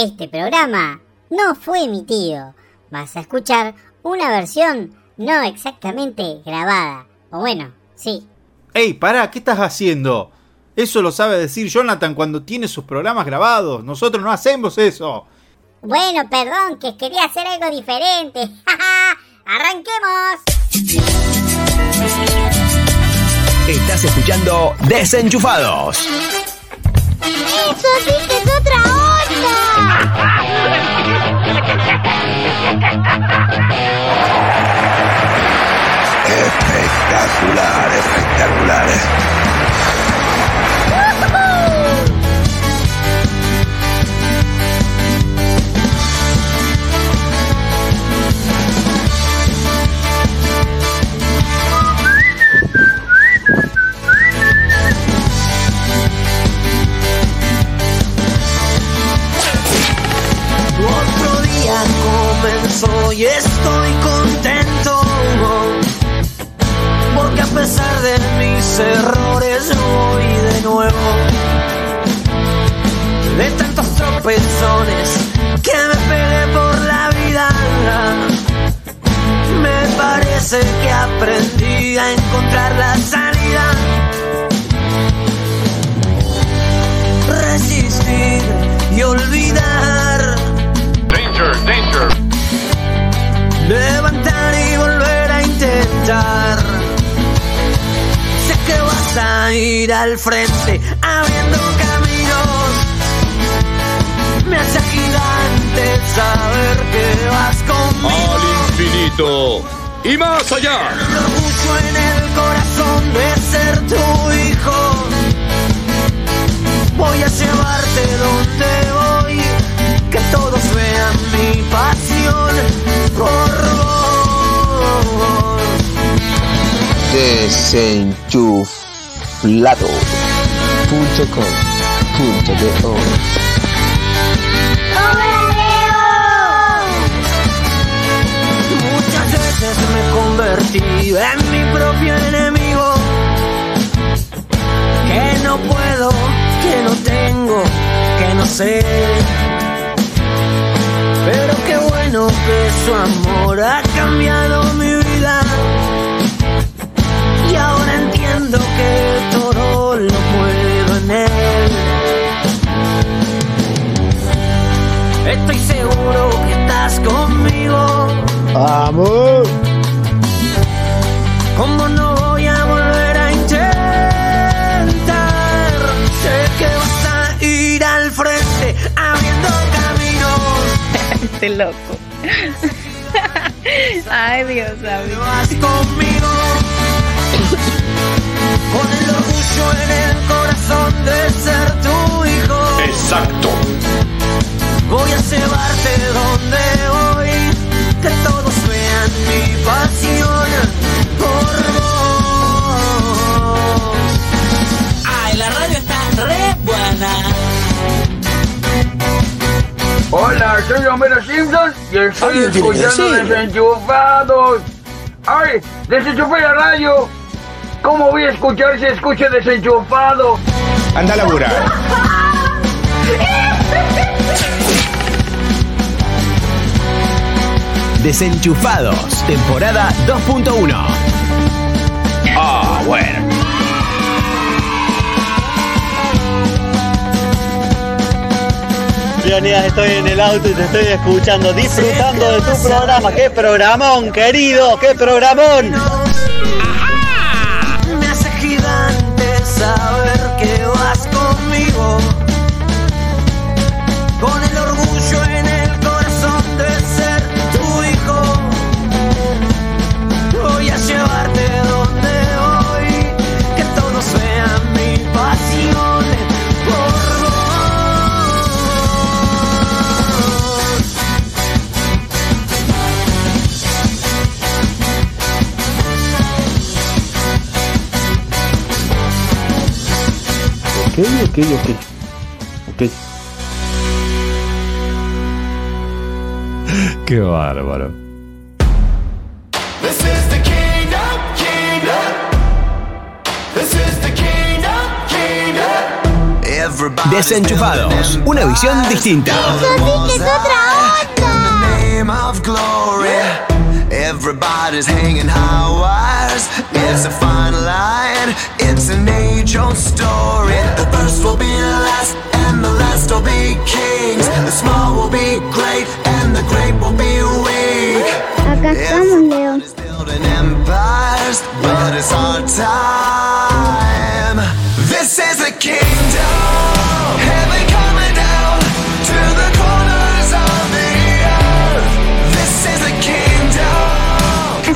Este programa no fue emitido. Vas a escuchar una versión no exactamente grabada. O bueno, sí. ¡Ey, pará! ¿Qué estás haciendo? Eso lo sabe decir Jonathan cuando tiene sus programas grabados. Nosotros no hacemos eso. Bueno, perdón, que quería hacer algo diferente. ¡Arranquemos! Estás escuchando Desenchufados. ¡Eso sí que es otra onda! Espectacular, espectacular. Comenzó y estoy contento. Porque a pesar de mis errores voy de nuevo. De tantos tropezones que me pegué por la vida. Me parece que aprendí a encontrar la salida. Resistir y olvidar. Danger, danger. Levantar y volver a intentar. Sé que vas a ir al frente abriendo caminos. Me hace gigante saber que vas conmigo. Al infinito y más allá. Orgullo en el corazón de ser tu hijo. Voy a llevarte donde todos vean mi pasión por vos. Desenchuflado.com.do Muchas veces me convertí en mi propio enemigo. Que no puedo, que no tengo, que no sé. Bueno que su amor ha cambiado mi vida. Y ahora entiendo que todo lo puedo en él. Estoy seguro que estás conmigo. ¡Amor! ¿Cómo no Este loco. Ay, Dios mío. Vas conmigo con el orgullo en el corazón de ser tu hijo. Exacto. Voy a llevarte donde voy, que todos vean mi pasión por vos. Ay, la radio está re buena. Hola, soy Homero Simpson y estoy escuchando. Desenchufados. ¡Ay! ¡Desenchufé la radio! ¿Cómo voy a escuchar si escucho desenchufado? Anda a laburar. Desenchufados, temporada 2.1. Ah, bueno. Estoy en el auto y te estoy escuchando, disfrutando de tu programa. ¡Qué programón, querido! ¡Qué programón! Ok, ok, ok. Ok. Qué bárbaro. This is the kingdom, kingdom. This is the kingdom, kingdom. Desenchufados, una visión distinta. Eso sí que es otra onda. Of hanging high wires. It's a fine line. It's an age-old story. The first will be last, and the last will be kings. The small will be great, and the great will be weak. Acá estamos, Leo. Building empires, but it's our time. This is the kingdom.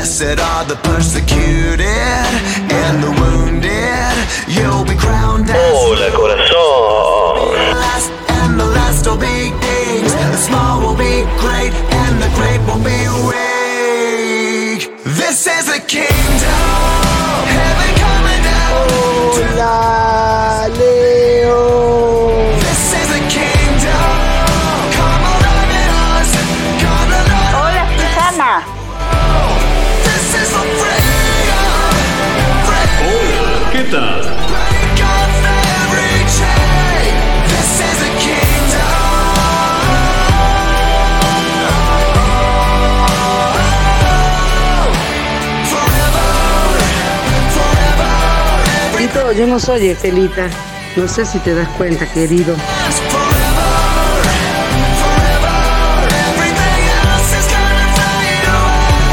Blessed are the persecuted and the wounded. You'll be crowned as Hola, corazón. last, and the last will be kings. The small will be great, and the great will be weak. Yo no soy Estelita. No sé si te das cuenta, querido.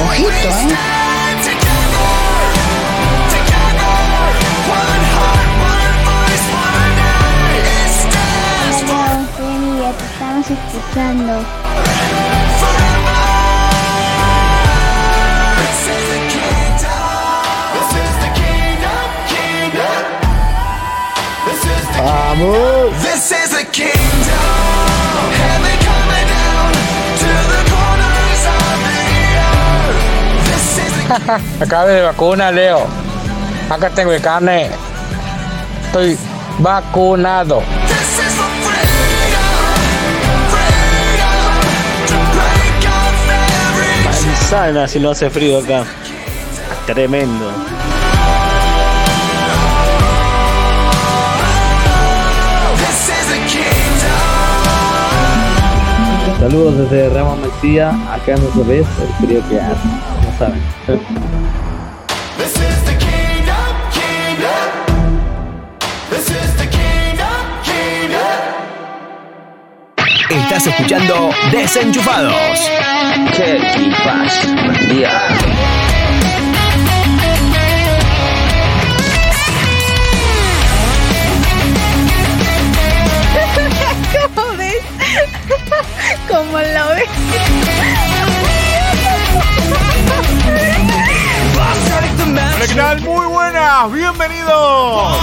Ojito, ¿eh? Hola, Eugenia, te estamos escuchando. ¡Vamos! This is the kingdom. Heaven coming down to the corners of the earth. This is the Acabé de vacuna, Leo. Acá tengo el carne. Estoy vacunado. This is for freedom. Freedom to break off every Sana si no hace frío acá. Tremendo. Saludos desde Ramos Mexía. Acá no se ve el frío que hace. No saben. Estás escuchando Desenchufados. ¡Qué tipas! Buen día. ¿Cómo lo ves? Hola, ¿qué tal? Muy buenas, bienvenidos.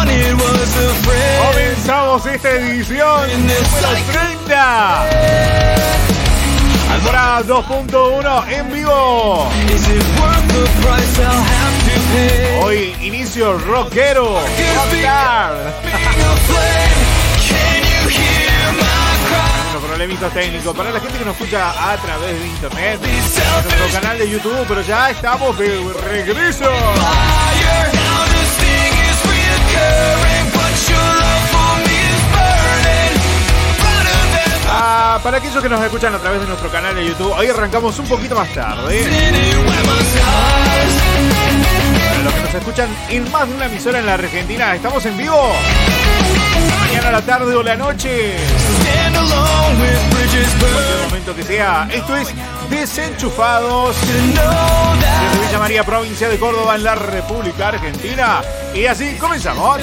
Comenzamos esta edición número 30. Almora 2.1 en vivo. Hoy inicio rockero. Rockstar. Unos problemitas técnicos para la gente que nos escucha a través de internet, nuestro canal de YouTube, pero ya estamos de regreso. Ah, para aquellos que nos escuchan a través de nuestro canal de YouTube, hoy arrancamos un poquito más tarde. Para los que nos escuchan en más de una emisora en la Argentina, estamos en vivo. Mañana a la tarde o la noche. Cualquier momento que sea. Esto es Desenchufados. Desde Villa María, provincia de Córdoba, en la República Argentina. Y así comenzamos.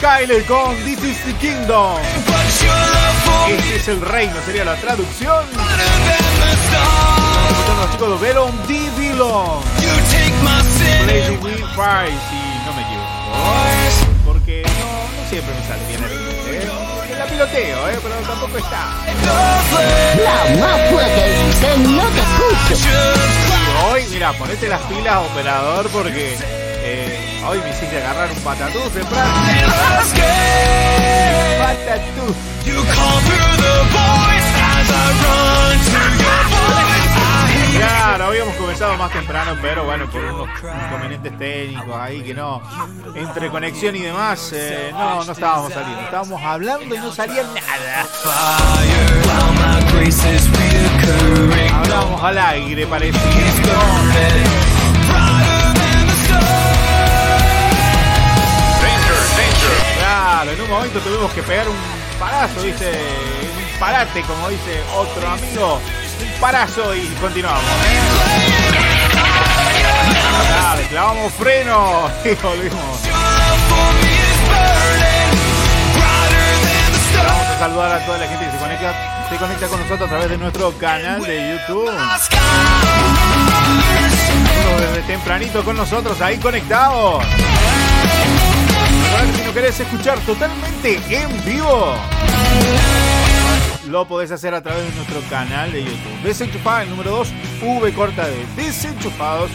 Tyler con This is the Kingdom. Este es el reino, sería la traducción. Estamos los chicos de Velon Divilo. Lazy Will Fire, si no me equivoco. Porque no, no siempre me sale bien el ¿eh? La piloteo, ¿eh? pero tampoco está. La más fuerte, no te escucho. Y hoy, mira, ponete las pilas, operador, porque eh, hoy me hiciste agarrar un patatús de Patatús. Claro, habíamos comenzado más temprano, pero bueno, por unos inconvenientes técnicos ahí que no, entre conexión y demás, eh, no, no estábamos saliendo. Estábamos hablando y no salía nada. Hablábamos al aire, parece. En un momento tuvimos que pegar un parazo, dice, un parate, como dice otro amigo, un parazo y continuamos. Claro, clavamos freno y volvimos. Vamos a saludar a toda la gente que se conecta, se conecta con nosotros a través de nuestro canal de YouTube. Desde tempranito con nosotros ahí conectados. Si no querés escuchar totalmente en vivo, lo podés hacer a través de nuestro canal de YouTube. Desenchufada, el número 2, V corta de Desenchufados.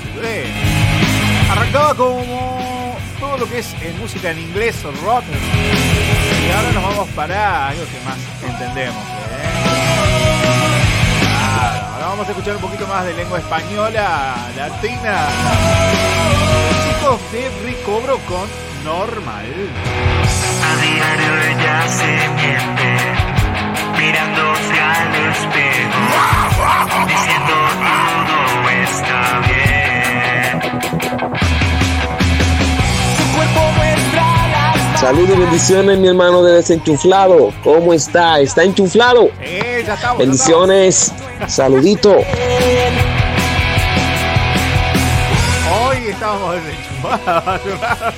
Arrancaba como todo lo que es en música en inglés rock. Y ahora nos vamos para algo que más entendemos. ¿eh? Ahora vamos a escuchar un poquito más de lengua española, latina. Chicos de Recobro con Normal. A diario ella se miente, mirándose al espejo, diciendo todo está bien. Su cuerpo muestra las Salud y bendiciones, mi hermano de desenchuflado. ¿Cómo está? ¿Está enchuflado? Eh, ya estamos, Bendiciones. Saludito. Hoy estábamos desenchufados.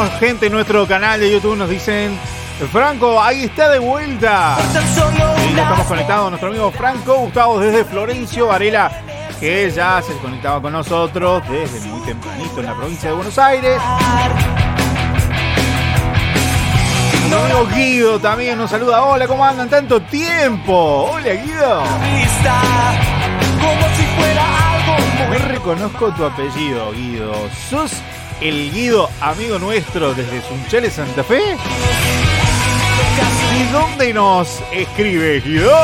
Tenemos gente en nuestro canal de YouTube, nos dicen, Franco, ahí está de vuelta. Y ya estamos conectados, nuestro amigo Franco Gustavo desde Florencio Varela, que ya se conectaba con nosotros desde muy tempranito en la provincia de Buenos Aires. Nuestro amigo Guido también nos saluda. Hola, ¿cómo andan? Tanto tiempo. Hola, Guido. Como si fuera algo No reconozco tu apellido, Guido. ¿Sos el Guido, amigo nuestro desde Sunchales, Santa Fe? ¿Y dónde nos escribe, Guido?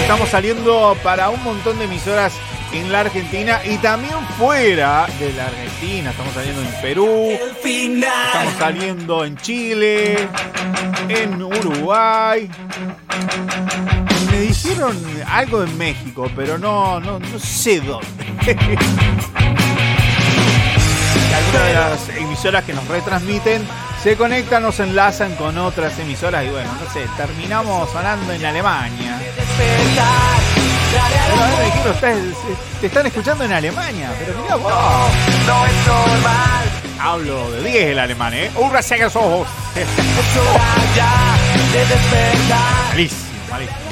Estamos saliendo para un montón de emisoras en la Argentina y también fuera de la Argentina. Estamos saliendo en Perú, estamos saliendo en Chile, en Uruguay. Me dijeron algo en México, pero no, no, no sé dónde. Algunas de las emisoras que nos retransmiten se conectan, nos enlazan con otras emisoras y bueno, no sé, terminamos sonando en Alemania. Me dijeron, "Estás- te están escuchando en Alemania, pero mirá vos. No es normal. Hablo de 10 el alemán, ¿eh? ¡Urra ojos! Es hora ya de despertar. malísimo, malísimo.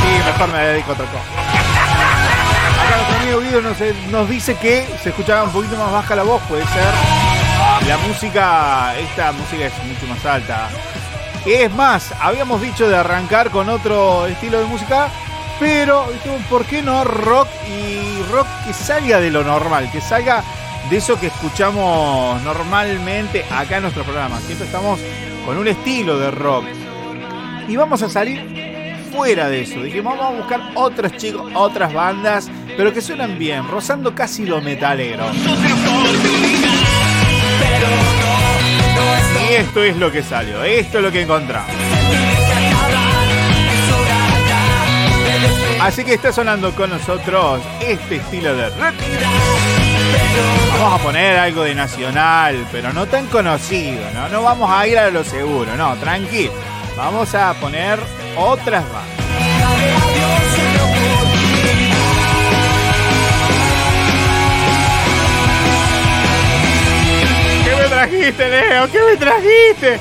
Sí, mejor me dedico a otra. Acá nuestro amigo Guido nos, eh, nos dice que se escuchaba un poquito más baja la voz, puede ser. La música, esta música es mucho más alta. Es más, habíamos dicho de arrancar con otro estilo de música, pero ¿por qué no rock y rock que salga de lo normal, que salga de eso que escuchamos normalmente acá en nuestro programa? Siempre estamos con un estilo de rock. Y vamos a salir fuera de eso. Dijimos, vamos a buscar otros chicos, otras bandas, pero que suenan bien, rozando casi lo metalero. Y esto es lo que salió, esto es lo que encontramos. Así que está sonando con nosotros este estilo de rock. Vamos a poner algo de nacional, pero no tan conocido, ¿no? No vamos a ir a lo seguro, no, tranquilo. Vamos a poner otras bandas. ¿Qué me trajiste, Leo? ¿Qué me trajiste?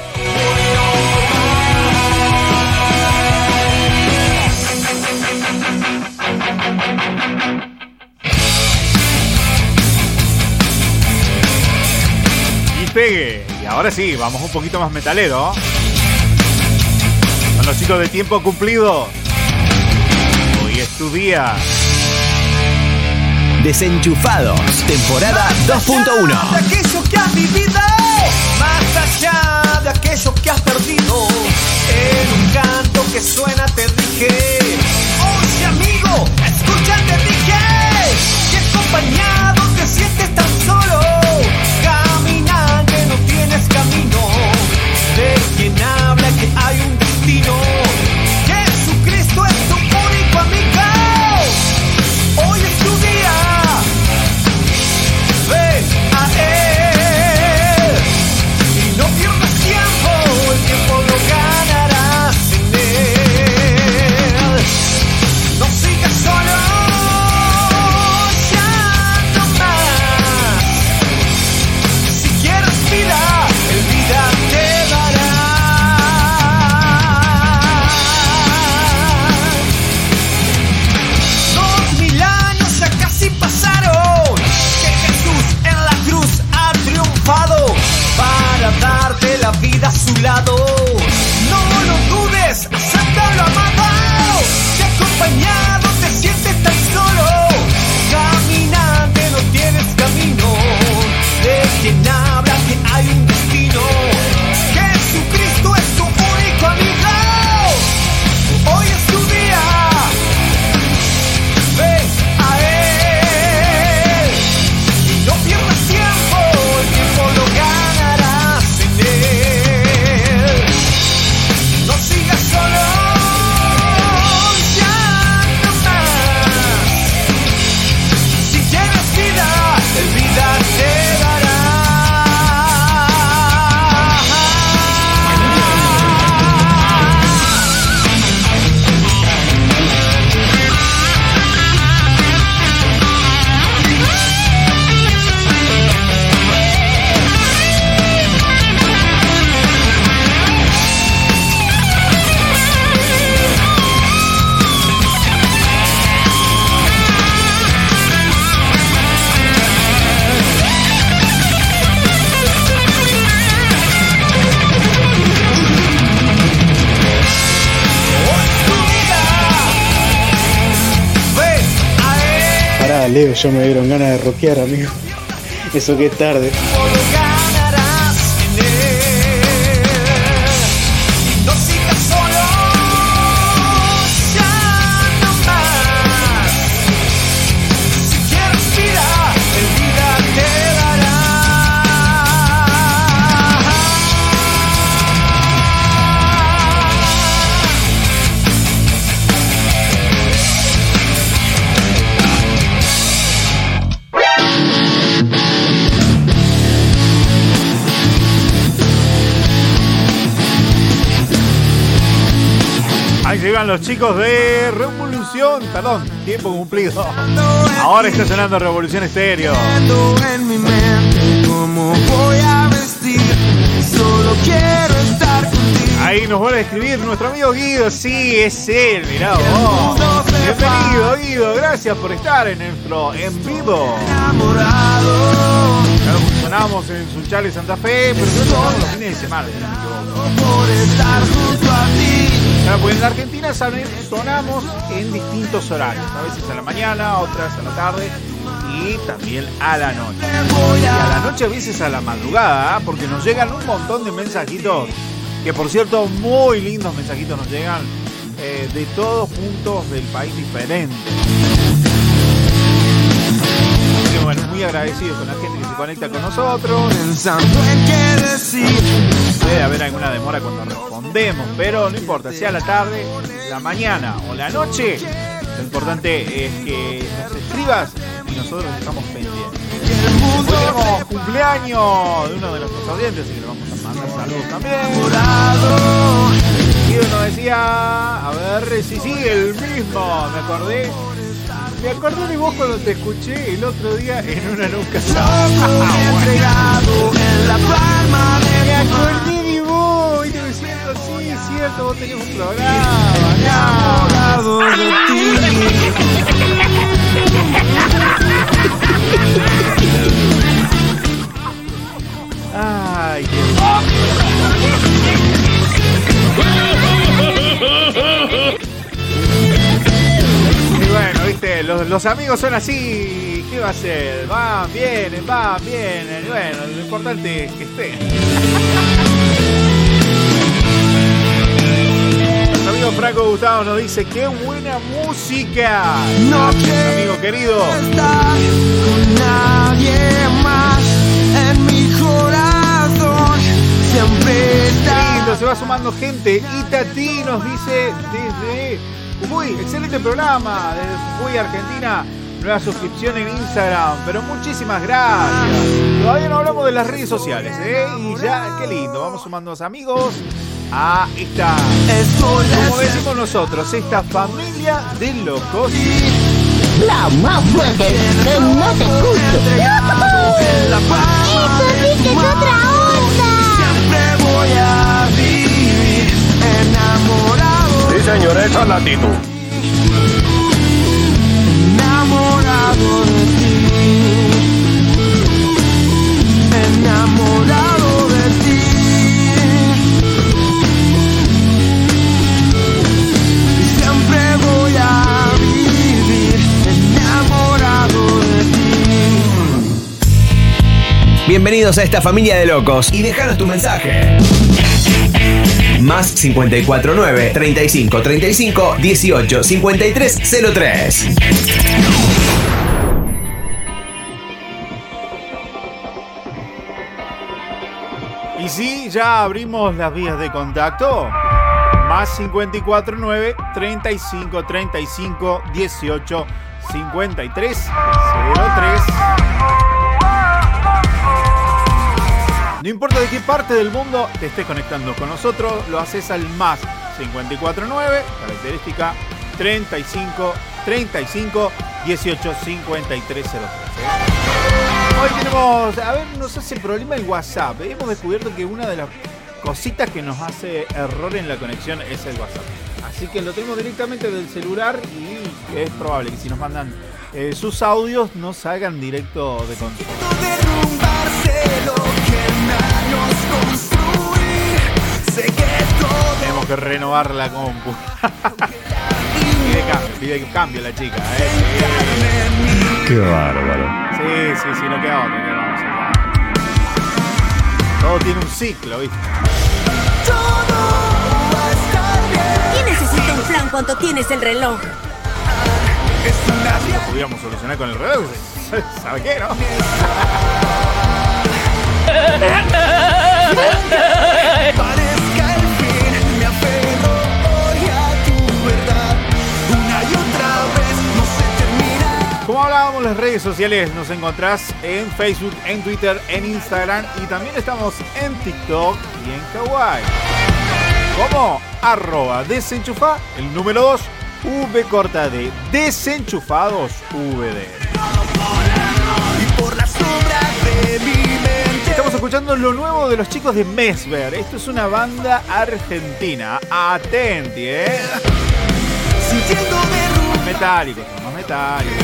Y pegue. Y ahora sí, vamos un poquito más metalero. Chicos de tiempo cumplido. Hoy es tu día. Desenchufados, temporada 2.1. de aquello que has vivido, más allá de aquello que has perdido. En un canto que suena te dije, ya me dieron ganas de rockear, amigo. Eso que es tarde. Los chicos de Revolución, perdón, tiempo cumplido. Ahora está sonando Revolución Estéreo. en mi mente cómo voy a vestir. Solo quiero estar contigo. Ahí nos vuelve a escribir nuestro amigo Guido. Sí, es él, mirá vos. Bienvenido, Guido. Gracias por estar en nuestro en vivo. Claro, Sonamos en Sunchales Santa Fe, pero sonamos los fines de semana. no. Por estar junto a ti. Claro, pues en la Argentina sonamos en distintos horarios. A veces a la mañana, otras a la tarde y también a la noche. Y a la noche a veces a la madrugada, ¿ah? porque nos llegan un montón de mensajitos. Que por cierto, muy lindos mensajitos nos llegan eh, de todos puntos del país bueno, muy agradecido con la gente que se conecta con nosotros. Puede haber alguna demora cuando respondemos, pero no importa, sea la tarde, la mañana o la noche, lo importante es que nos escribas y nosotros estamos pendientes. Hoy tenemos cumpleaños de uno de nuestros audientes, así que le vamos a mandar saludos también. Y uno decía, a ver, si sigue el mismo, me acordé. Me acordé de vos cuando te escuché el otro día en una nunca Me acordé así, es cierto, vos tenés un programa. Enamorado de Ay, Y bueno, viste, los, los amigos son así. ¿Qué va a ser? Van, vienen, van, vienen. Bueno, lo importante es que estén. Franco Gustavo nos dice: ¡Qué buena música! amigo querido. con nadie más en mi corazón siempre está Lindo, se va sumando gente. Itati nos dice desde Uy, excelente programa desde Uy, Argentina. Nueva suscripción en Instagram, pero muchísimas gracias. Todavía no hablamos de las redes sociales, ¿eh? Y ya, qué lindo, vamos sumando a los amigos a esta, como decimos nosotros, esta familia de locos. La más fuerte, que no te escucho. ¡Eso sí que es otra onda! Siempre voy a vivir enamorado Sí, señor, esa es la actitud. enamorado de ti enamorado Bienvenidos a esta familia de locos y déjanos tu mensaje. Más 549 35 35 18 53 03. Y sí, ya abrimos las vías de contacto. Más 549 35 35 18 53 03. No importa de qué parte del mundo te estés conectando con nosotros, lo haces al más 549, característica 35 35 18 53 03. Hoy tenemos, a ver, nos hace problema el WhatsApp. Hemos descubierto que una de las cositas que nos hace error en la conexión es el WhatsApp. Así que lo tenemos directamente del celular y es probable que si nos mandan eh, sus audios no salgan directo de control. Tenemos que renovar la compu. pide cambio, pide cambio la chica, ¿eh? Qué bárbaro. Sí, sí, sí, no queda otra. que vamos a Todo tiene un ciclo, ¿viste? ¿Quién necesita un plan cuando tienes el reloj? Lo pudiéramos solucionar con el reloj. ¿Sabe qué, no? Parezca el fin, me aferro hoy a tu verdad. Una y otra vez no se termina. Como hablábamos, las redes sociales nos encontrás en Facebook, en Twitter, en Instagram y también estamos en TikTok y en Kawaii. Como arroba desenchufa, el número 2, V corta de desenchufados VD. Por la sombra de mi mente. Estamos escuchando lo nuevo de los chicos de Mesver. Esto es una banda argentina. Atenti, ¿eh? De Metálicos, somos metálicos.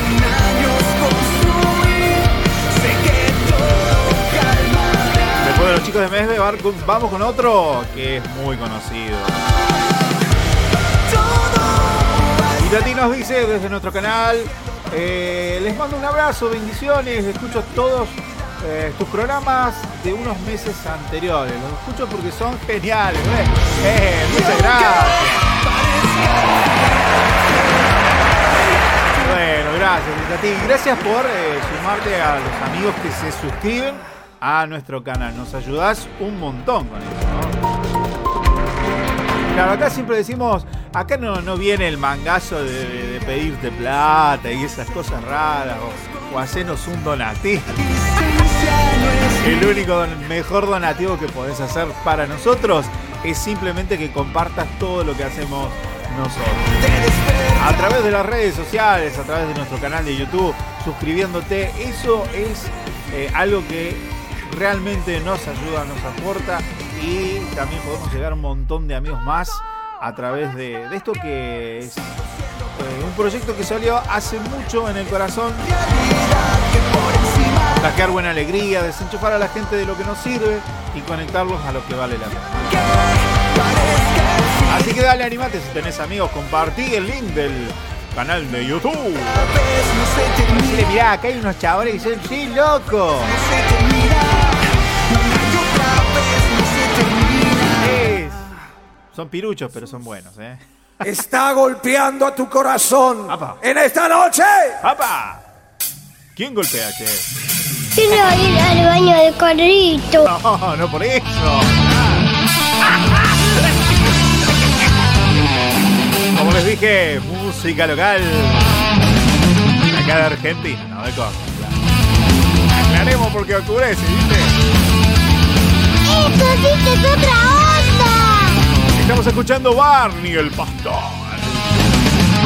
Después de los chicos de Mesver, vamos con otro que es muy conocido. Y Tati nos dice desde nuestro canal, eh, les mando un abrazo, bendiciones, escucho todos eh, tus programas de unos meses anteriores. Los escucho porque son geniales. Eh, muchas gracias. Bueno, gracias, Tati. Gracias por eh, sumarte a los amigos que se suscriben a nuestro canal. Nos ayudás un montón con eso. Claro, acá siempre decimos, acá no, no viene el mangazo de, pedirte plata y esas cosas raras o, hacernos un donativo. El único mejor donativo que podés hacer para nosotros es simplemente que compartas todo lo que hacemos nosotros. A través de las redes sociales, a través de nuestro canal de YouTube, suscribiéndote, eso es eh, algo que realmente nos ayuda, nos aporta y también podemos llegar a un montón de amigos más a través de, de esto que es eh, un proyecto que salió hace mucho en el corazón. Sacar buena alegría, desenchufar a la gente de lo que nos sirve y conectarlos a lo que vale la pena. Así que dale, animate si tenés amigos, compartí el link del canal de YouTube. Decirle, mirá, acá hay unos chavales que dicen, sí, loco. Son piruchos, pero son buenos, ¿eh? Está golpeando a tu corazón en esta noche. ¡Papá! ¿Quién golpea, che? Quiero ir al baño de Carlito. No, no por eso. Como les dije, música local. Acá de Argentina, no de Córdoba. Aclaremos porque oscurece, ¿viste? ¡Eso sí que es otra onda! Estamos escuchando Barney el pastor.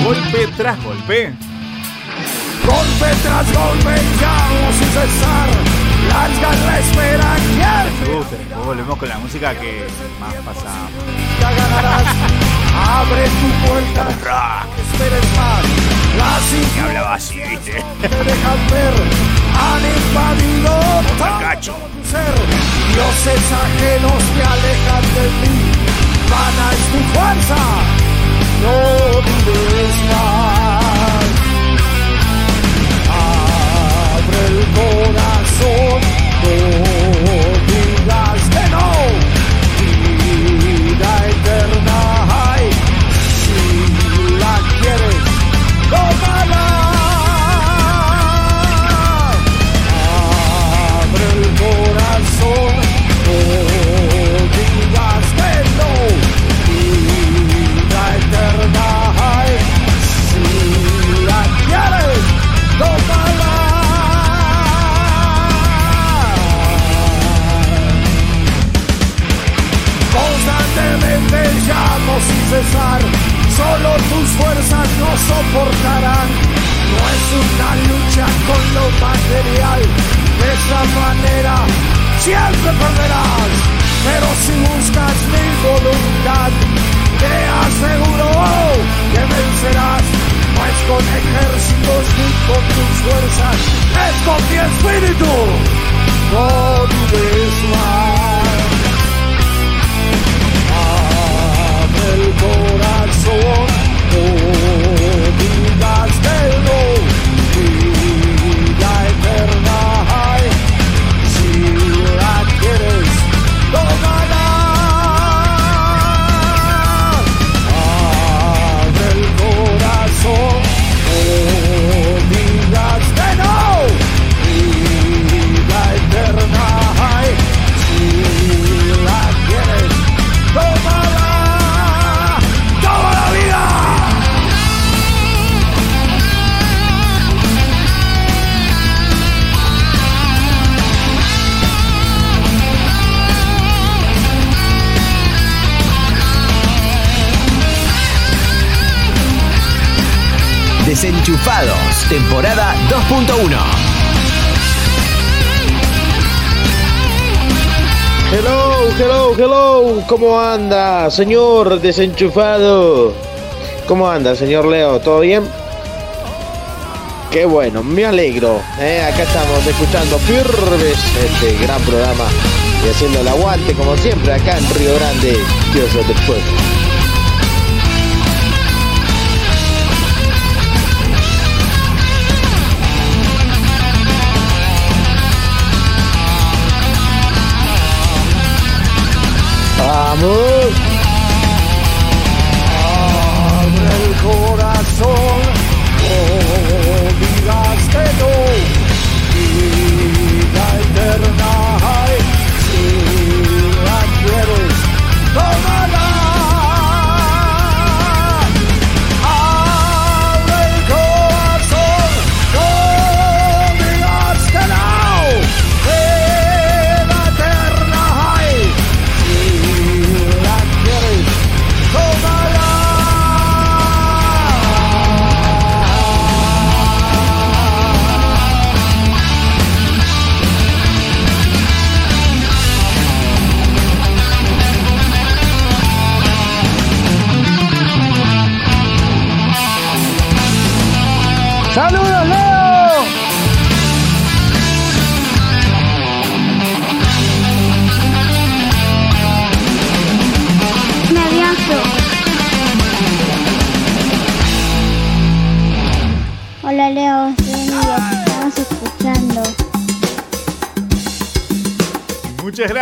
Golpe tras golpe. Golpe tras golpe, llamo sin cesar. Las garras esperan Me gusta, después volvemos con la música que más pasamos. ya ganarás. Abre tu puerta, esperes más. Las Que hablaba así, ¿viste? te dejan ver. Han invadido ser. Dioses ajenos te alejan de ti. Vana es tu fuerza. No dudes más. Abre el corazón, llamo sin cesar, solo tus fuerzas no soportarán. No es una lucha con lo material, de esa manera siempre perderás. Pero si buscas mi voluntad, te aseguro que vencerás. No es con ejércitos ni con tus fuerzas, es con mi espíritu. No dudes más. El corazón, no Desenchufados, temporada 2.1. Hello, hello, hello. ¿Cómo anda, señor desenchufado? ¿Cómo anda, señor Leo? ¿Todo bien? Qué bueno, me alegro. ¿eh? Acá estamos escuchando firmes este gran programa y haciendo el aguante como siempre acá en Río Grande, Dios del Pueblo.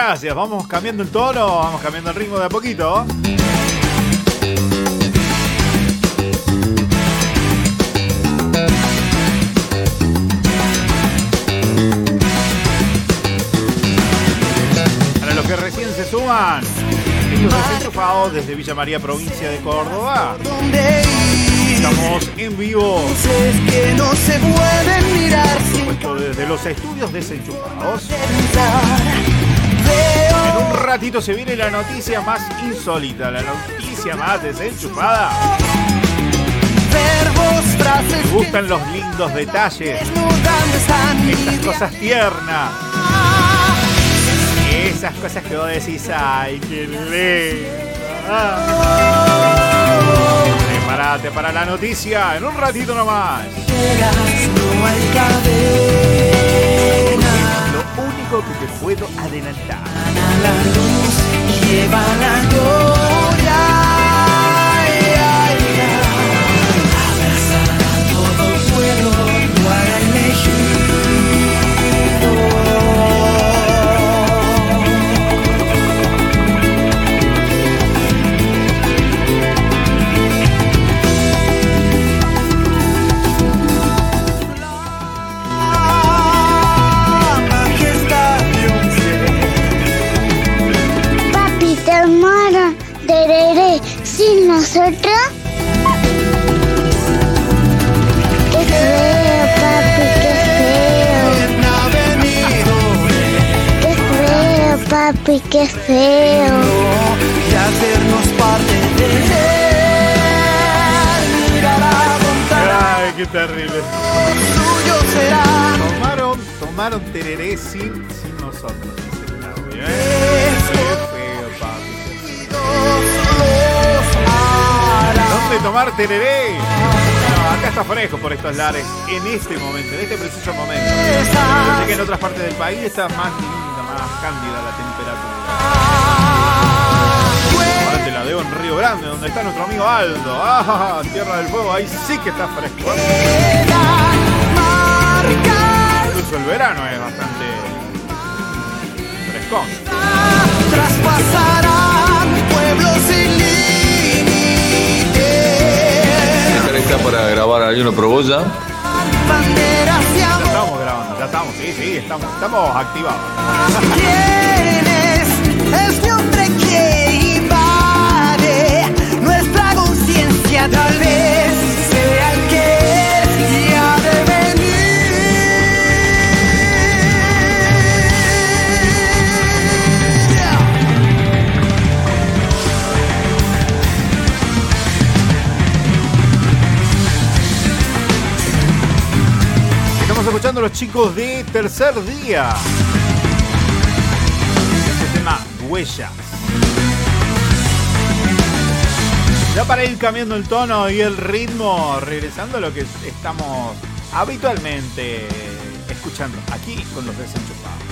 Gracias. Vamos cambiando el tono, vamos cambiando el ritmo de a poquito. Para los que recién se suman, estos desenchufados desde Villa María, provincia de Córdoba. Estamos en vivo. que no se pueden mirar desde los estudios desenchufados. En un ratito se viene la noticia más insólita, la noticia más desenchufada. Me gustan los lindos detalles, esas cosas tiernas, esas cosas que vos decís, ay, qué linda. Prepárate para la noticia en un ratito nomás. no hay único que te puedo adelantar. la luz lleva la gloria. Nosotros. Qué feo, papi, qué feo. Qué feo, papi, qué feo. y hacernos parte de él. Ay, qué terrible. suyo será. Tomaron, tomaron tereré sin, sin nosotros, dice Claudia. Qué feo, papi. ¿Dónde tomar tereré? No, acá está fresco por estos lares, en este momento, en este preciso momento. En otras partes del país está más linda, más cándida la temperatura. Ahora te la debo en Río Grande, donde está nuestro amigo Aldo. Ah, Tierra del Fuego, ahí sí que está fresco. ¿eh? Incluso el verano es bastante frescón. Traspasarán pueblos está para grabar alguno pro Boya. Banderas y Ya amor. estamos grabando, ya estamos, sí, sí, estamos, estamos activados. ¿Quién es este hombre que invade nuestra conciencia? Tal vez Estamos escuchando los chicos de Tercer Día. Este tema, Huellas. Ya para ir cambiando el tono y el ritmo, regresando a lo que estamos habitualmente escuchando aquí con los desenchufados.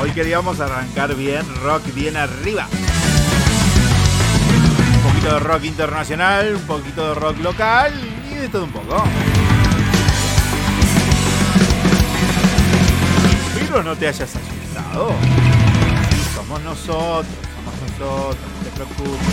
Hoy queríamos arrancar bien, rock bien arriba. Un poquito de rock internacional, un poquito de rock local y de todo un poco. Pero no te hayas asustado. Somos nosotros, somos nosotros, no te preocupes.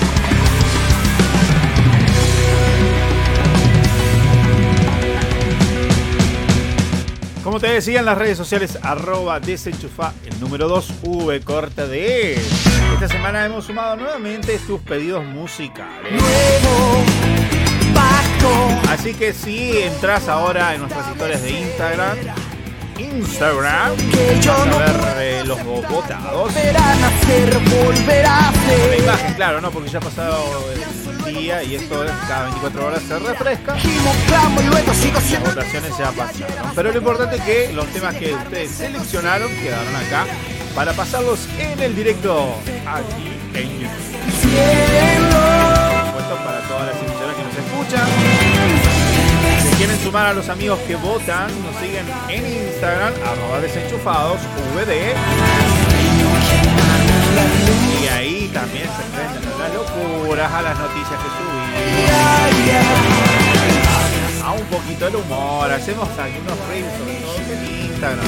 Como te decía en las redes sociales, arroba desenchufa el número 2 V corta de E. Esta semana hemos sumado nuevamente tus pedidos musicales. Así que si entras ahora en nuestras historias de Instagram, Instagram, vas a ver eh, los votados. La imagen, claro, ¿no? Porque ya ha pasado el día y esto es cada 24 horas se refresca. Las votaciones ya pasaron. Pero lo importante es que los temas que ustedes seleccionaron quedaron acá para pasarlos en el directo aquí en YouTube. Por supuesto, para todas las emisoras que nos escuchan. Quieren sumar a los amigos que votan, nos siguen en Instagram, arroba desenchufados, VD. Y ahí también se enfrentan a las locuras, a las noticias que subimos. A un poquito el humor, hacemos algunos reels sobre todo en Instagram.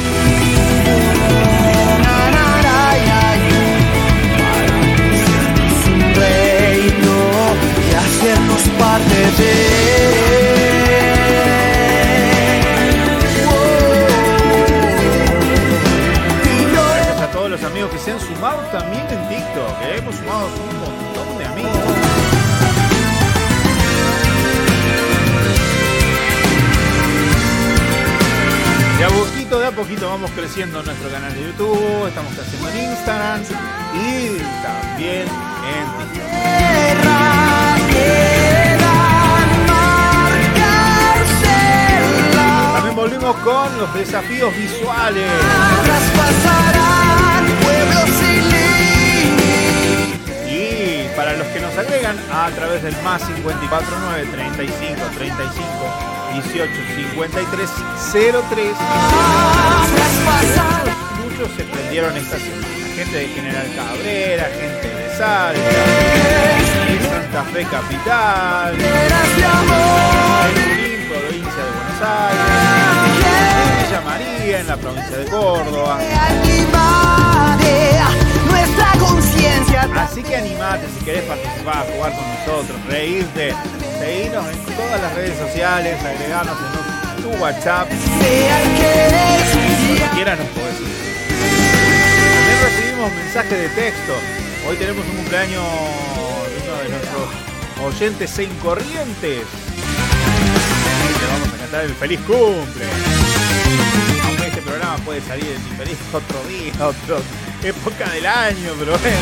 Los que se han sumado también en TikTok, que hemos sumado un montón de amigos. De a poquito, de a poquito vamos creciendo en nuestro canal de YouTube, estamos creciendo en Instagram y también en TikTok. También volvimos con los desafíos visuales. Para los que nos agregan a través del más 549 35 35 18 53 03. Muchos se prendieron esta semana. Gente de General Cabrera, gente de Salta, de Santa Fe Capital, de Junín, provincia de Buenos Aires, de Villa María, en la provincia de Córdoba. Conciencia. Así que animate si querés participar, jugar con nosotros, reírte, seguirnos en todas las redes sociales, agregarnos en tu WhatsApp. Cuando quieras nos podés seguir. También recibimos mensajes de texto. Hoy tenemos un cumpleaños de uno de nuestros oyentes en Corrientes. Y le vamos a cantar el feliz cumple. Aunque este programa puede salir en diferente otro día, otra época del año, pero bueno.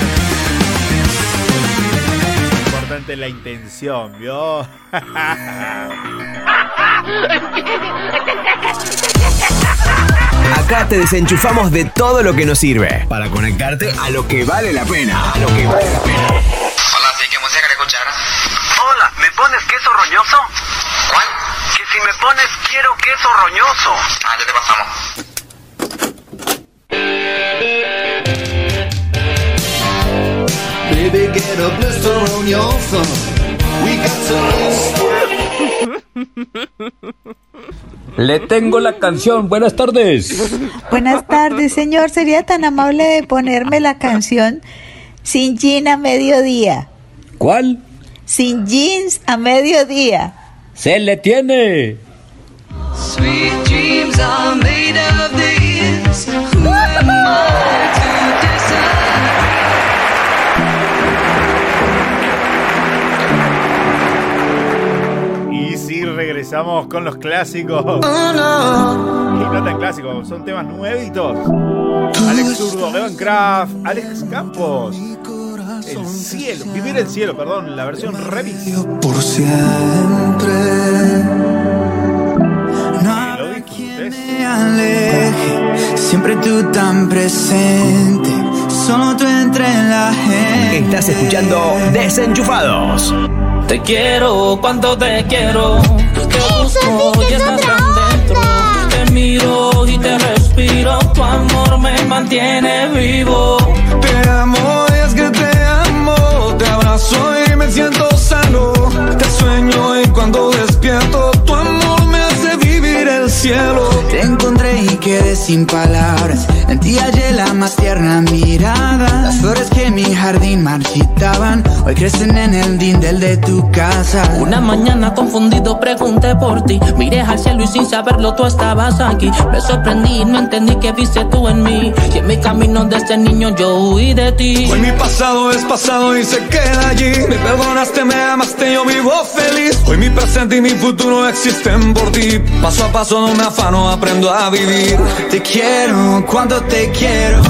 Lo importante es la intención, ¿vio? Acá te desenchufamos de todo lo que nos sirve para conectarte a lo que vale la pena. A lo que vale la pena. Hola, sí, ¿qué música querés escuchar? Hola, ¿me pones queso roñoso? ¿Cuál? Que si me pones quiero queso roñoso. Ah, ya te pasamos. Baby, get a blister on your thumb. We got to Le tengo la canción. Buenas tardes. Buenas tardes, señor. ¿Sería tan amable de ponerme la canción Sin Jean a mediodía? ¿Cuál? Sin jeans a mediodía. Se le tiene. Sweet dreams are made of these. Who am I sí, regresamos con los clásicos. Y no tan clásicos, son temas nuevitos. Alex Zurdo, Levan Kraft, Alex Campos. El cielo, vivir el cielo, perdón, la versión remix. Por siempre. Nada que me aleje. Siempre tú tan presente. Solo tú entre la gente. Estás escuchando Desenchufados. Te quiero, cuánto te quiero. Te busco y estás tan dentro. Te miro y te respiro. Tu amor me mantiene vivo. Te amo y es que te amo. Te abrazo y me siento sano. Te sueño y cuando despierto, cielo. Te encontré y quedé sin palabras. En ti hallé la más tierna mirada. Las flores que mi jardín marchitaban, hoy crecen en el dindel de tu casa. Una mañana confundido pregunté por ti. Miré al cielo y sin saberlo tú estabas aquí. Me sorprendí y no entendí que viste tú en mí. Y en mi camino desde niño yo huí de ti. Hoy mi pasado es pasado y se queda allí. Me perdonaste, me amaste, yo vivo feliz. Hoy mi presente y mi futuro existen por ti. Paso a paso me afano, aprendo a vivir. Te quiero, cuando te quiero.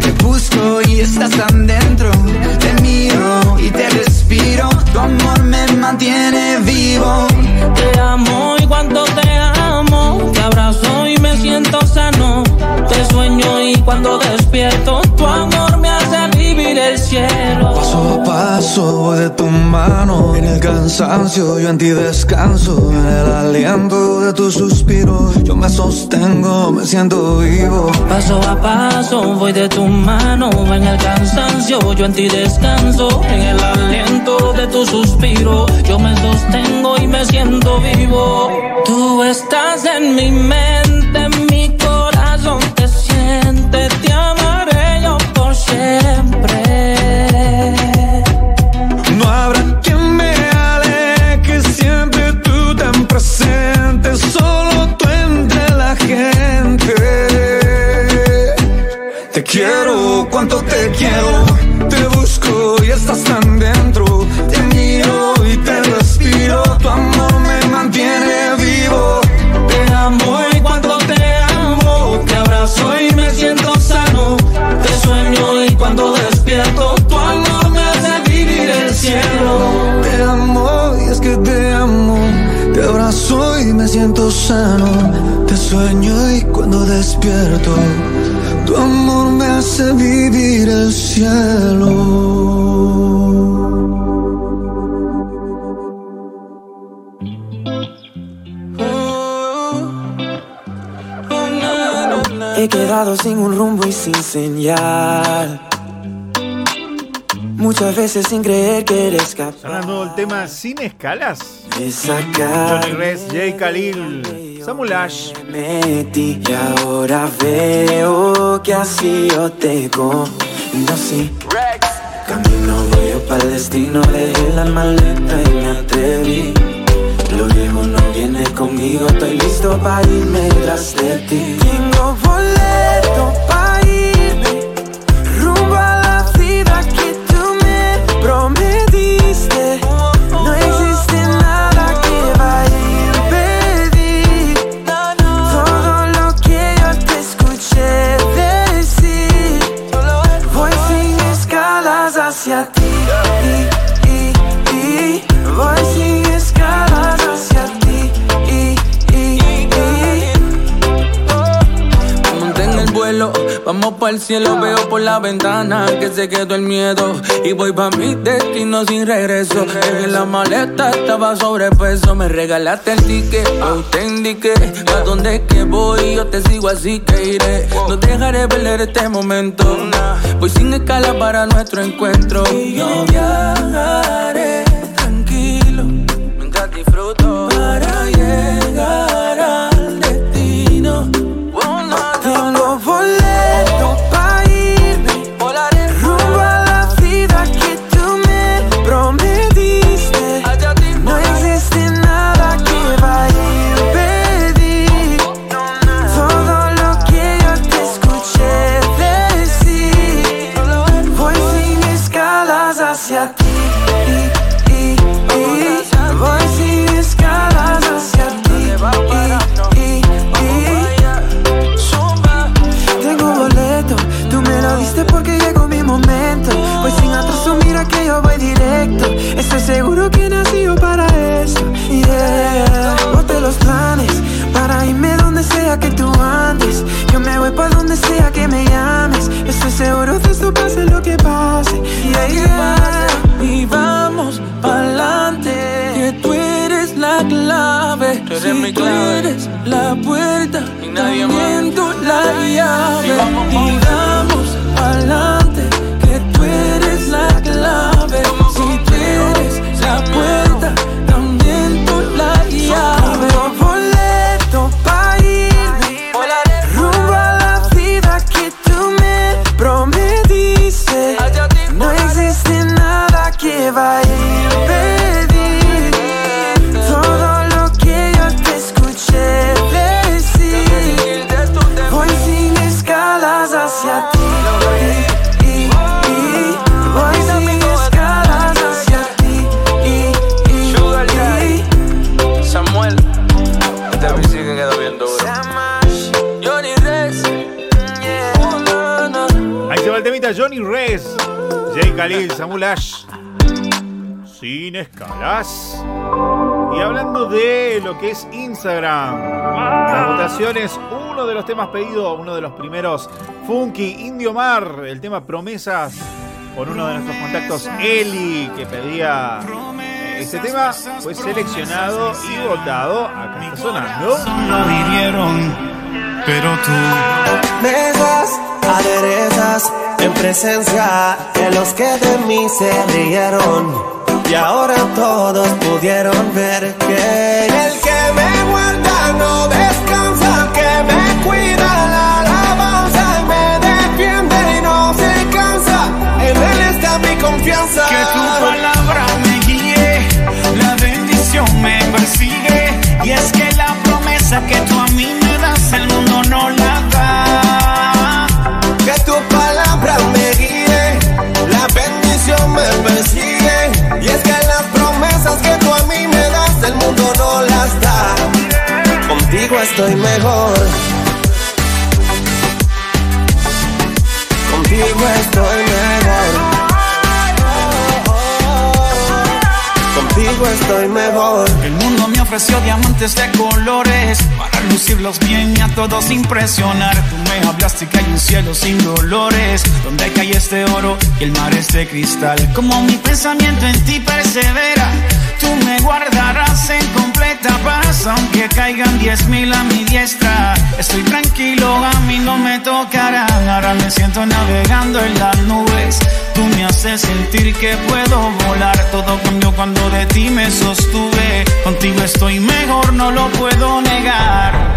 Te busco y estás tan dentro. Te miro y te respiro. Tu amor me mantiene vivo. Te amo y cuando te amo, te abrazo y me siento sano. Te sueño y cuando despierto, tu amor vivir el cielo. Paso a paso voy de tu mano En el cansancio yo en ti descanso En el aliento de tu suspiro Yo me sostengo, me siento vivo Paso a paso voy de tu mano en el cansancio, yo en ti descanso, en el aliento de tu suspiro, yo me sostengo y me siento vivo. Tú estás en mi mente, mi corazón te siente, te amaré yo por siempre. Cuánto te quiero. Te busco y estás tan dentro. Te miro y te respiro. Tu amor me mantiene vivo. Te amo y cuando te amo, te abrazo y me siento sano. Te sueño y cuando despierto, tu amor me hace vivir el cielo. Te amo y es que te amo. Te abrazo y me siento sano. Te sueño y cuando despierto Tu amor me hace vivir el cielo He quedado sin un rumbo y sin señal. Muchas veces sin creer que eres capaz Sonando el tema sin escalas. de sacar. Johnny Res, Jay Khalil, Samuel Ash. metí y ahora veo que así yo te conocí. Camino voy yo para el destino, dejé la maleta y me atreví. Lo viejo no viene conmigo, estoy listo para irme tras de ti. Tengo boleto el cielo. Veo por la ventana que se quedó el miedo. Y voy pa' mi destino sin regreso. Dejé la maleta, estaba sobrepeso. Me regalaste el ticket, hoy te indiqué. A dónde es que voy, yo te sigo así que iré. No dejaré perder este momento. Voy sin escala para nuestro encuentro. Y yo viajaré tranquilo mientras disfruto para llegar eres la puerta, Y nadie tú la llave. Y vamos, pa'lante, que tú eres la clave. Khalil, Samuel Ash. Sin escalas. Y hablando de lo que es Instagram, las votaciones, uno de los temas pedidos, uno de los primeros, Funky Indio Mar, el tema Promesas por uno de nuestros contactos, Eli, que pedía este tema, fue seleccionado y votado. Acá está sonando. Pero tú. Aderezas en presencia de los que de mí se rieron. Y ahora todos pudieron ver que el que me guarda no descansa, que me cuida la alabanza, me defiende y no se cansa. En él está mi confianza. Que tu palabra me guíe, la bendición me persigue. Y es que la promesa que tú a mí me estoy mejor. Contigo estoy mejor. Contigo estoy mejor. El mundo me ofreció diamantes de colores para lucirlos bien y a todos impresionar. Tú me hablaste que hay un cielo sin dolores, donde cae este oro y el mar es de cristal. Como mi pensamiento en ti persevera, tú me guardarás en completa paz, aunque caigan diez mil a mi diestra. Estoy tranquilo, a mí no me tocarán. Ahora me siento navegando en las nubes. Tú me haces sentir que puedo volar. Todo cambió cuando de ti me sostuve. Contigo estoy mejor, no lo puedo negar.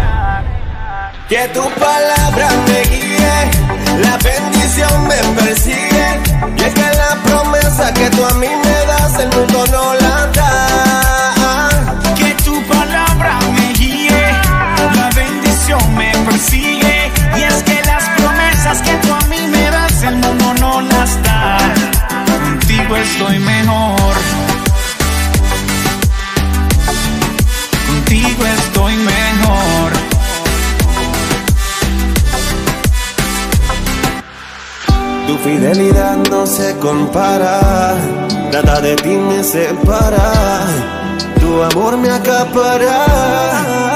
Que tu palabra me guíe, la bendición me persigue. Y es que la promesa que tú a mí me das, el mundo no la da. Que tu palabra me guíe, la bendición me persigue. Y es que las promesas que tú a mí me das, el mundo no las da. Contigo estoy mejor. Contigo estoy mejor. Tu fidelidad no se compara, nada de ti me separa. Tu amor me acapara.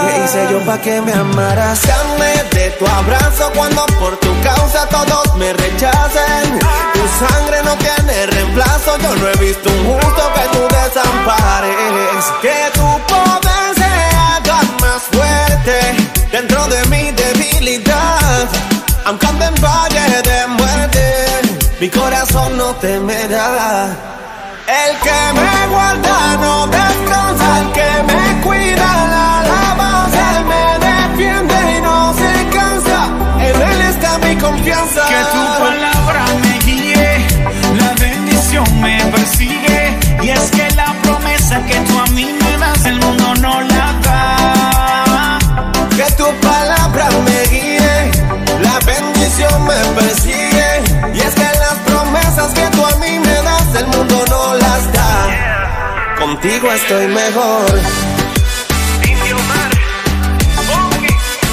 ¿Qué hice yo pa' que me amaras? Dame de tu abrazo cuando por tu causa todos me rechacen. Tu sangre no tiene reemplazo, yo no he visto un justo que tú desampares. Que tu poder se haga más fuerte dentro de mi debilidad. Valle de muerte, mi corazón no temerá. El que me a mí me das, el mundo no las da. Contigo estoy mejor.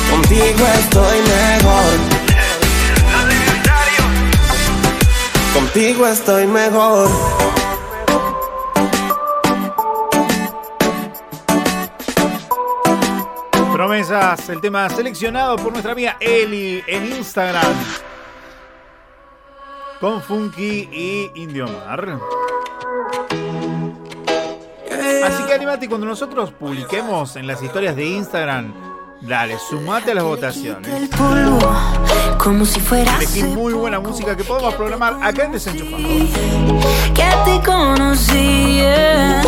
Contigo estoy mejor. Contigo estoy mejor. Promesas, el tema seleccionado por nuestra amiga Eli en Instagram. Con Funky y Indiomar. Así que animate cuando nosotros publiquemos en las historias de Instagram. Dale, sumate a las votaciones. Como si fuera Elegí muy buena música que podemos programar acá en Desenchufado. que te conocí. yeah.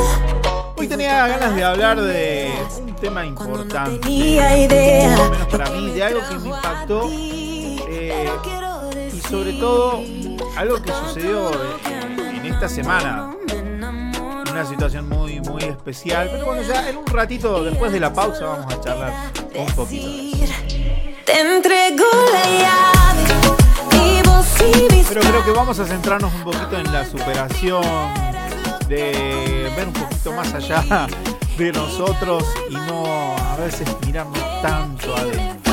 Hoy tenía ganas de hablar de un tema importante. menos para mí, de algo que me impactó. eh, y sobre todo, algo que sucedió en, en esta semana. Una situación muy, muy especial. Pero bueno, ya en un ratito, después de la pausa, vamos a charlar un poquito. Te entrego la llave Pero creo que vamos a centrarnos un poquito en la superación, de ver un poquito más allá de nosotros y no a veces mirarnos tanto adentro.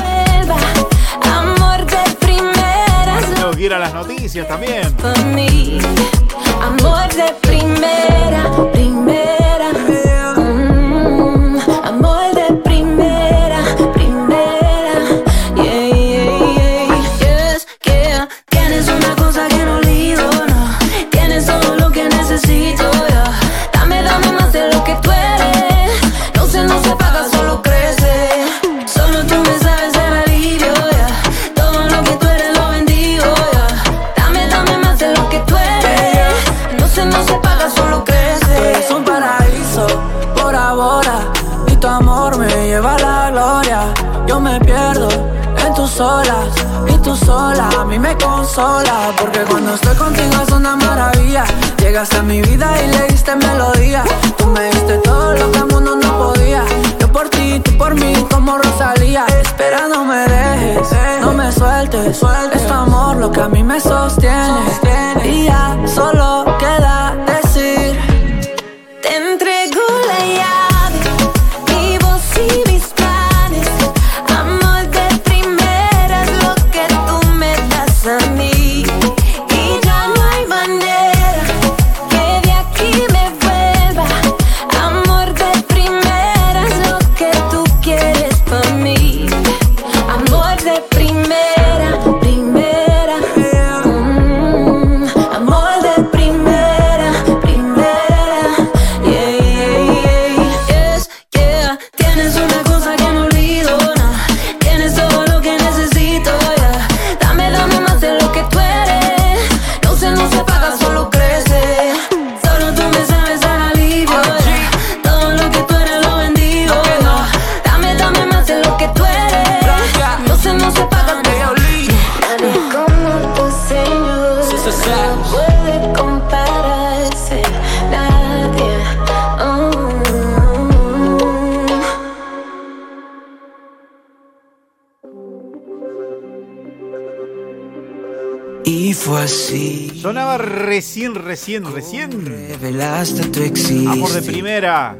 amor de. Tengo que ir a las noticias también. Amor de primera, primera. Sola Porque cuando estoy contigo es una maravilla. Llegaste a mi vida y le diste melodía. Tú me diste todo lo que el mundo no podía. Yo por ti, tú por mí como Rosalía. Espera no me dejes, no me sueltes. Es tu amor lo que a mí me sostiene. Ya solo queda Sonaba recién, recién, recién. Revelaste tu existir. Amor de primera.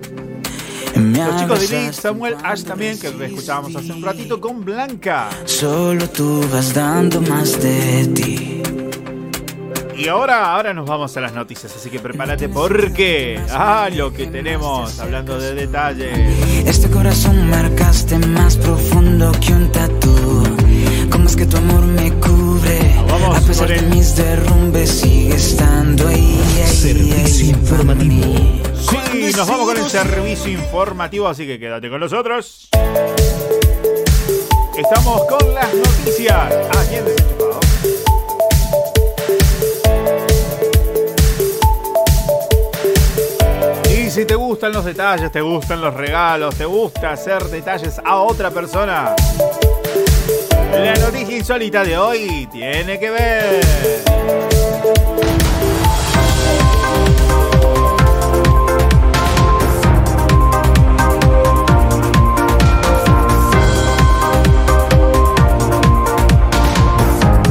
Me Los chicos de Lee, Samuel Ash también, que escuchábamos hace un ratito con Blanca. Solo tú vas dando más de ti. Y ahora, ahora nos vamos a las noticias, así que prepárate porque ah, lo que tenemos hablando de detalles. Este corazón marcaste más profundo que un tatu. ¿Cómo es que tu amor me cubre? Vamos A pesar con de el- mis derrumbes, sigue estando ahí. Servicio informativo. Sí, nos vamos con el servicio informativo, así que quédate con nosotros. Estamos con las noticias. Aquí en Desenchufado. Y si te gustan los detalles, te gustan los regalos, te gusta hacer detalles a otra persona, la noticia insólita de hoy tiene que ver.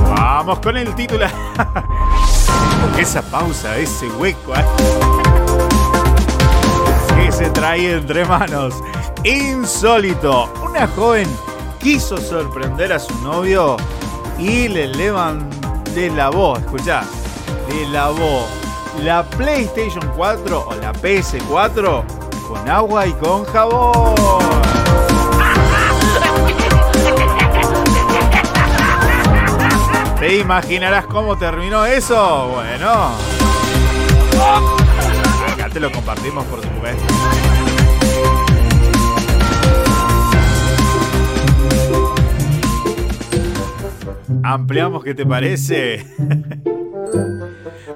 Vamos con el titular. Esa pausa, ese hueco. ¿eh? Que se trae entre manos. Insólito. Una joven quiso sorprender a su novio y le levan le lavó, escuchá, le lavó la PlayStation 4 o la PS4 con agua y con jabón. ¿Te imaginarás cómo terminó eso? Bueno. Acá te lo compartimos por supuesto. Ampliamos, ¿qué te parece?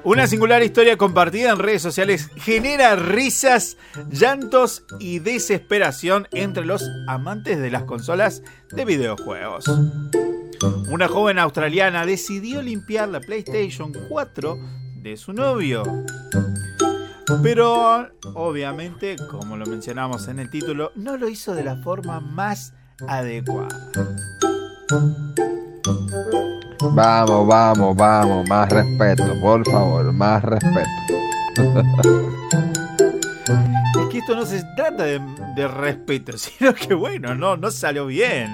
Una singular historia compartida en redes sociales genera risas, llantos y desesperación entre los amantes de las consolas de videojuegos. Una joven australiana decidió limpiar la PlayStation 4 de su novio. Pero, obviamente, como lo mencionamos en el título, no lo hizo de la forma más adecuada. Vamos, vamos, vamos, más respeto, por favor, más respeto. Es que esto no se trata de, respeto, sino que bueno, no, no salió bien.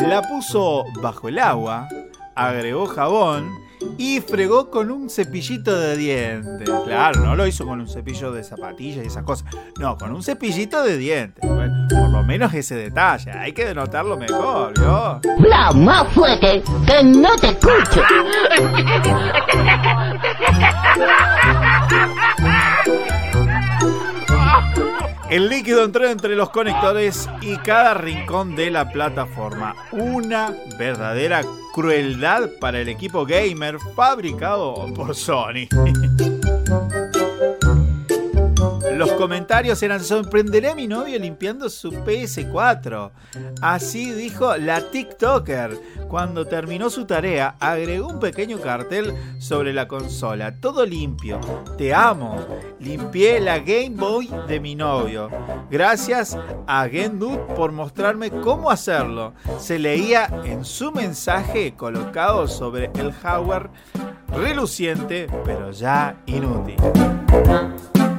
La puso bajo el agua, agregó jabón y fregó con un cepillito de dientes. Claro, no lo hizo con un cepillo de zapatillas y esas cosas. No, con un cepillito de dientes. Por lo menos ese detalle, hay que denotarlo mejor, ¿yo? La más fuerte, que no te escucho. El líquido entró entre los conectores y cada rincón de la plataforma. Una verdadera crueldad para el equipo gamer fabricado por Sony. Los comentarios eran sorprenderé a mi novio limpiando su PS4. Así dijo la TikToker. Cuando terminó su tarea, agregó un pequeño cartel sobre la consola. Todo limpio. Te amo. Limpié la Game Boy de mi novio. Gracias a Gendut por mostrarme cómo hacerlo. Se leía en su mensaje colocado sobre el hardware reluciente, pero ya inútil.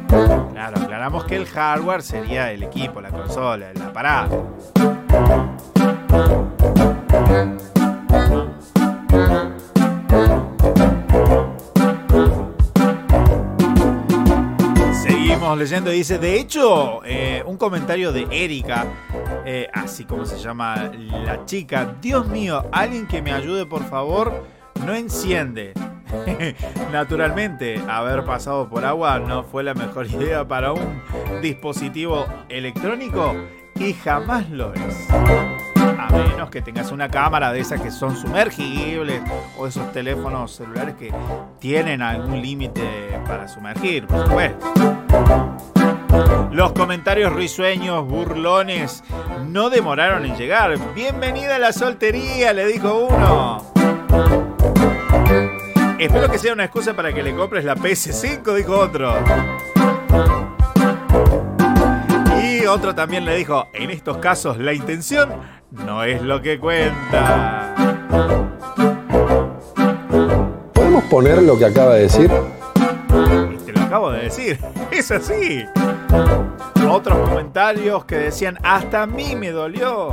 Claro, aclaramos que el hardware sería el equipo, la consola, el aparato. Seguimos leyendo y dice, de hecho, eh, un comentario de Erika, eh, así como se llama la chica, Dios mío, alguien que me ayude por favor, no enciende. Naturalmente, haber pasado por agua no fue la mejor idea para un dispositivo electrónico y jamás lo es. A menos que tengas una cámara de esas que son sumergibles o esos teléfonos celulares que tienen algún límite para sumergir, por supuesto. Los comentarios risueños, burlones, no demoraron en llegar. Bienvenida a la soltería, le dijo uno. Espero que sea una excusa para que le compres la PS5, dijo otro. Y otro también le dijo, en estos casos la intención no es lo que cuenta. ¿Podemos poner lo que acaba de decir? Te lo acabo de decir, es así. Otros comentarios que decían, hasta a mí me dolió.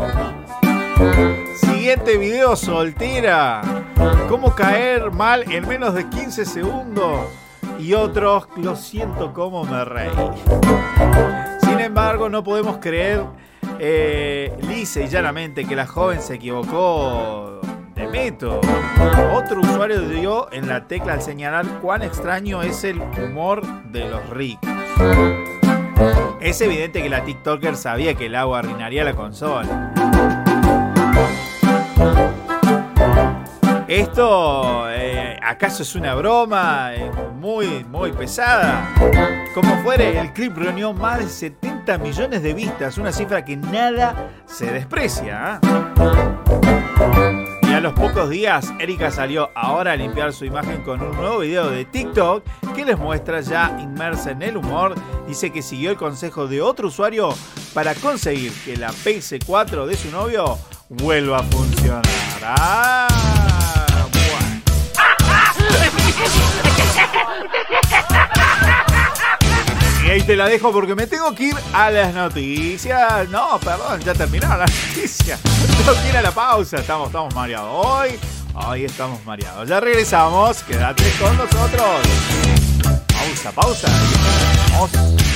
Siguiente video, soltera. ¿Cómo caer mal en menos de 15 segundos? Y otros, lo siento como me reí. Sin embargo, no podemos creer eh, y llanamente que la joven se equivocó de método. Otro usuario dio en la tecla al señalar cuán extraño es el humor de los ricos. Es evidente que la TikToker sabía que el agua arruinaría la consola. Esto, eh, ¿acaso es una broma eh, muy, muy pesada? Como fuere, el clip reunió más de 70 millones de vistas, una cifra que nada se desprecia. ¿ah? Y a los pocos días, Erika salió ahora a limpiar su imagen con un nuevo video de TikTok que les muestra ya inmersa en el humor. Dice que siguió el consejo de otro usuario para conseguir que la PS4 de su novio vuelva a funcionar. ¡Ah! Y ahí te la dejo porque me tengo que ir a las noticias. No, perdón, ya terminaron las noticias. Ir a la pausa. Estamos, estamos mareados. Hoy, hoy estamos mareados. Ya regresamos. Quédate con nosotros. Pausa, pausa. Vamos.